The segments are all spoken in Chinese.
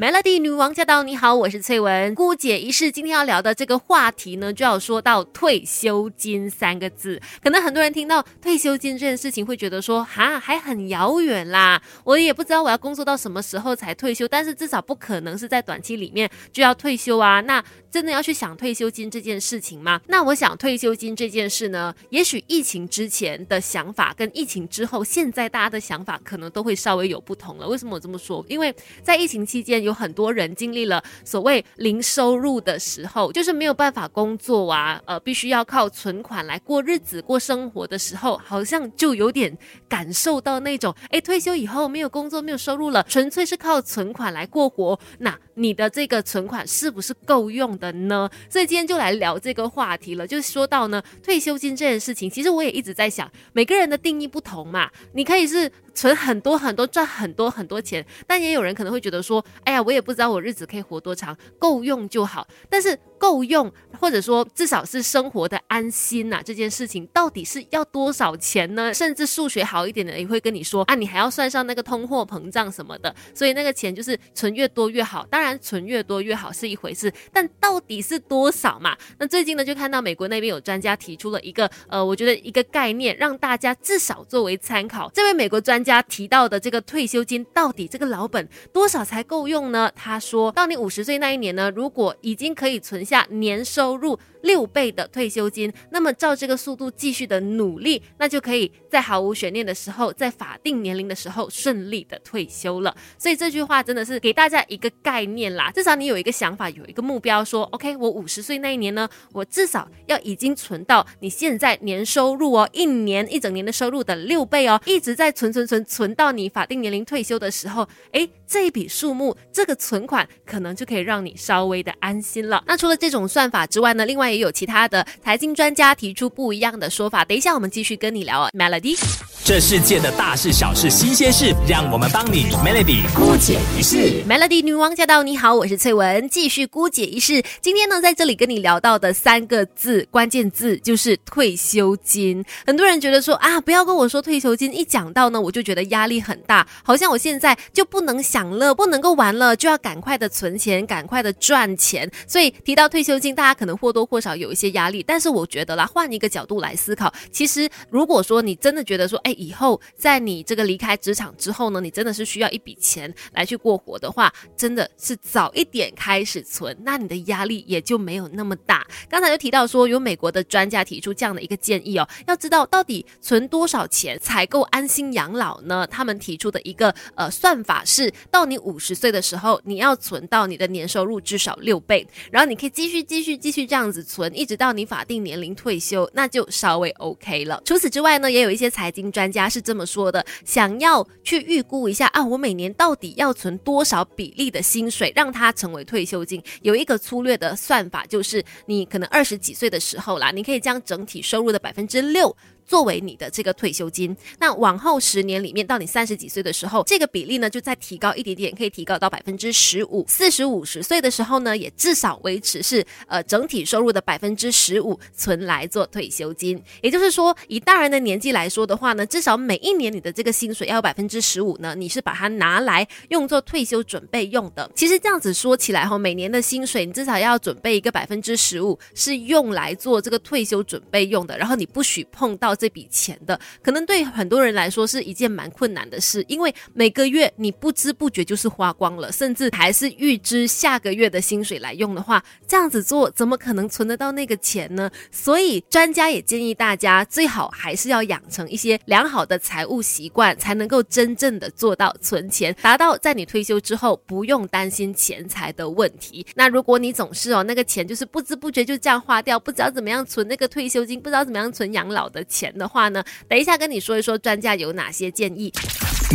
Melody 女王驾到！你好，我是翠文。姑姐一世，今天要聊的这个话题呢，就要说到退休金三个字。可能很多人听到退休金这件事情，会觉得说，哈，还很遥远啦。我也不知道我要工作到什么时候才退休，但是至少不可能是在短期里面就要退休啊。那真的要去想退休金这件事情吗？那我想退休金这件事呢，也许疫情之前的想法跟疫情之后，现在大家的想法可能都会稍微有不同了。为什么我这么说？因为在疫情期间。有很多人经历了所谓零收入的时候，就是没有办法工作啊，呃，必须要靠存款来过日子、过生活的时候，好像就有点感受到那种，哎，退休以后没有工作、没有收入了，纯粹是靠存款来过活，那你的这个存款是不是够用的呢？所以今天就来聊这个话题了，就是说到呢，退休金这件事情，其实我也一直在想，每个人的定义不同嘛，你可以是。存很多很多，赚很多很多钱，但也有人可能会觉得说，哎呀，我也不知道我日子可以活多长，够用就好。但是。够用，或者说至少是生活的安心呐，这件事情到底是要多少钱呢？甚至数学好一点的也会跟你说啊，你还要算上那个通货膨胀什么的，所以那个钱就是存越多越好。当然存越多越好是一回事，但到底是多少嘛？那最近呢就看到美国那边有专家提出了一个呃，我觉得一个概念，让大家至少作为参考。这位美国专家提到的这个退休金到底这个老本多少才够用呢？他说到你五十岁那一年呢，如果已经可以存下年收入。六倍的退休金，那么照这个速度继续的努力，那就可以在毫无悬念的时候，在法定年龄的时候顺利的退休了。所以这句话真的是给大家一个概念啦，至少你有一个想法，有一个目标，说 OK，我五十岁那一年呢，我至少要已经存到你现在年收入哦，一年一整年的收入的六倍哦，一直在存存存存到你法定年龄退休的时候，哎，这一笔数目，这个存款可能就可以让你稍微的安心了。那除了这种算法之外呢，另外。也有其他的财经专家提出不一样的说法。等一下，我们继续跟你聊啊，Melody。这世界的大事小事新鲜事，让我们帮你 Melody 姑姐一世。Melody 女王驾到！你好，我是翠文，继续姑姐一世。今天呢，在这里跟你聊到的三个字，关键字就是退休金。很多人觉得说啊，不要跟我说退休金，一讲到呢，我就觉得压力很大，好像我现在就不能享乐，不能够玩了，就要赶快的存钱，赶快的赚钱。所以提到退休金，大家可能或多或少有一些压力。但是我觉得啦，换一个角度来思考，其实如果说你真的觉得说，哎。以后在你这个离开职场之后呢，你真的是需要一笔钱来去过活的话，真的是早一点开始存，那你的压力也就没有那么大。刚才就提到说，有美国的专家提出这样的一个建议哦，要知道到底存多少钱才够安心养老呢？他们提出的一个呃算法是，到你五十岁的时候，你要存到你的年收入至少六倍，然后你可以继续继续继续这样子存，一直到你法定年龄退休，那就稍微 OK 了。除此之外呢，也有一些财经专人。家是这么说的：想要去预估一下啊，我每年到底要存多少比例的薪水，让它成为退休金？有一个粗略的算法，就是你可能二十几岁的时候啦，你可以将整体收入的百分之六。作为你的这个退休金，那往后十年里面，到你三十几岁的时候，这个比例呢就再提高一点点，可以提高到百分之十五。四十五十岁的时候呢，也至少维持是呃整体收入的百分之十五存来做退休金。也就是说，以大人的年纪来说的话呢，至少每一年你的这个薪水要有百分之十五呢，你是把它拿来用作退休准备用的。其实这样子说起来哈，每年的薪水你至少要准备一个百分之十五是用来做这个退休准备用的，然后你不许碰到。这笔钱的可能对很多人来说是一件蛮困难的事，因为每个月你不知不觉就是花光了，甚至还是预支下个月的薪水来用的话，这样子做怎么可能存得到那个钱呢？所以专家也建议大家最好还是要养成一些良好的财务习惯，才能够真正的做到存钱，达到在你退休之后不用担心钱财的问题。那如果你总是哦那个钱就是不知不觉就这样花掉，不知道怎么样存那个退休金，不知道怎么样存养老的钱。的话呢，等一下跟你说一说专家有哪些建议。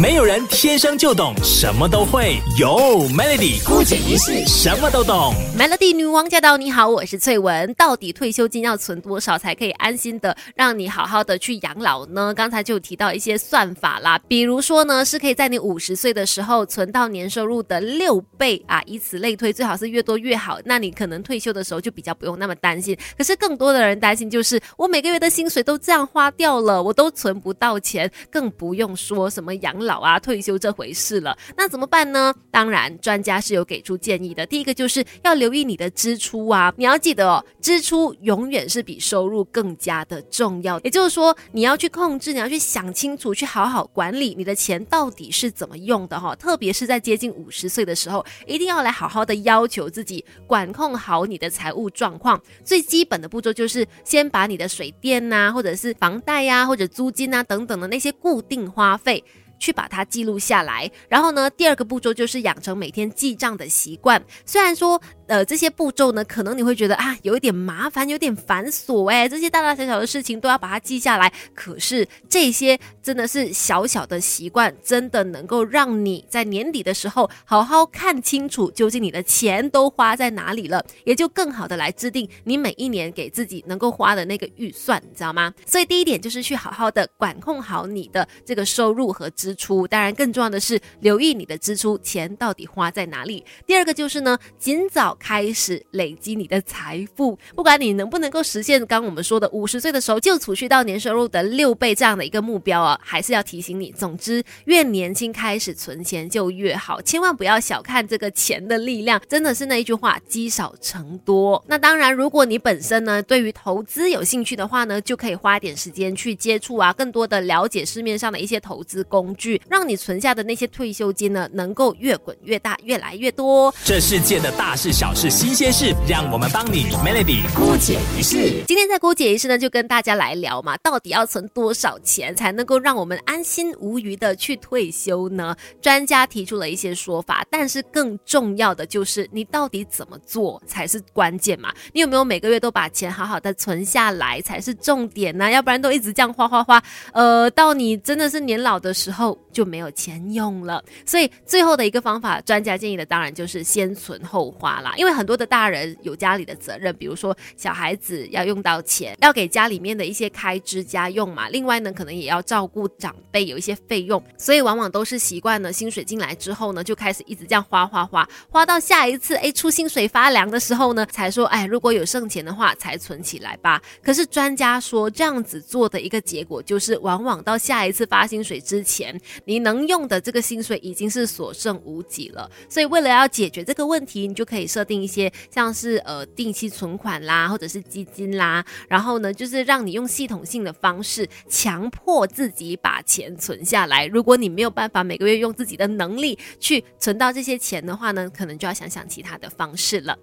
没有人天生就懂什么都会，有 Melody 孤举一世什么都懂。Melody 女王驾到！你好，我是翠文。到底退休金要存多少才可以安心的让你好好的去养老呢？刚才就提到一些算法啦，比如说呢，是可以在你五十岁的时候存到年收入的六倍啊，以此类推，最好是越多越好。那你可能退休的时候就比较不用那么担心。可是更多的人担心就是我每个月的薪水都这样花掉了，我都存不到钱，更不用说什么养。老啊、退休这回事了。那怎么办呢？当然，专家是有给出建议的。第一个就是要留意你的支出啊，你要记得哦，支出永远是比收入更加的重要。也就是说，你要去控制，你要去想清楚，去好好管理你的钱到底是怎么用的哈。特别是在接近五十岁的时候，一定要来好好的要求自己管控好你的财务状况。最基本的步骤就是先把你的水电呐，或者是房贷呀，或者租金啊等等的那些固定花费。去把它记录下来，然后呢，第二个步骤就是养成每天记账的习惯。虽然说，呃，这些步骤呢，可能你会觉得啊，有一点麻烦，有点繁琐，哎，这些大大小小的事情都要把它记下来。可是这些真的是小小的习惯，真的能够让你在年底的时候好好看清楚，究竟你的钱都花在哪里了，也就更好的来制定你每一年给自己能够花的那个预算，你知道吗？所以第一点就是去好好的管控好你的这个收入和支。出当然更重要的是留意你的支出钱到底花在哪里。第二个就是呢，尽早开始累积你的财富。不管你能不能够实现刚我们说的五十岁的时候就储蓄到年收入的六倍这样的一个目标啊，还是要提醒你。总之，越年轻开始存钱就越好，千万不要小看这个钱的力量。真的是那一句话，积少成多。那当然，如果你本身呢对于投资有兴趣的话呢，就可以花点时间去接触啊，更多的了解市面上的一些投资工具。让你存下的那些退休金呢，能够越滚越大，越来越多。这世界的大事、小事、新鲜事，让我们帮你 Melody 姑姐一事。今天在姑姐一事呢，就跟大家来聊嘛，到底要存多少钱才能够让我们安心无余的去退休呢？专家提出了一些说法，但是更重要的就是你到底怎么做才是关键嘛？你有没有每个月都把钱好好的存下来才是重点呢？要不然都一直这样花花花，呃，到你真的是年老的时候。就没有钱用了，所以最后的一个方法，专家建议的当然就是先存后花啦。因为很多的大人有家里的责任，比如说小孩子要用到钱，要给家里面的一些开支家用嘛。另外呢，可能也要照顾长辈，有一些费用，所以往往都是习惯了薪水进来之后呢，就开始一直这样花花花，花到下一次哎出薪水发粮的时候呢，才说哎如果有剩钱的话才存起来吧。可是专家说这样子做的一个结果就是，往往到下一次发薪水之前。你能用的这个薪水已经是所剩无几了，所以为了要解决这个问题，你就可以设定一些像是呃定期存款啦，或者是基金啦，然后呢，就是让你用系统性的方式强迫自己把钱存下来。如果你没有办法每个月用自己的能力去存到这些钱的话呢，可能就要想想其他的方式了。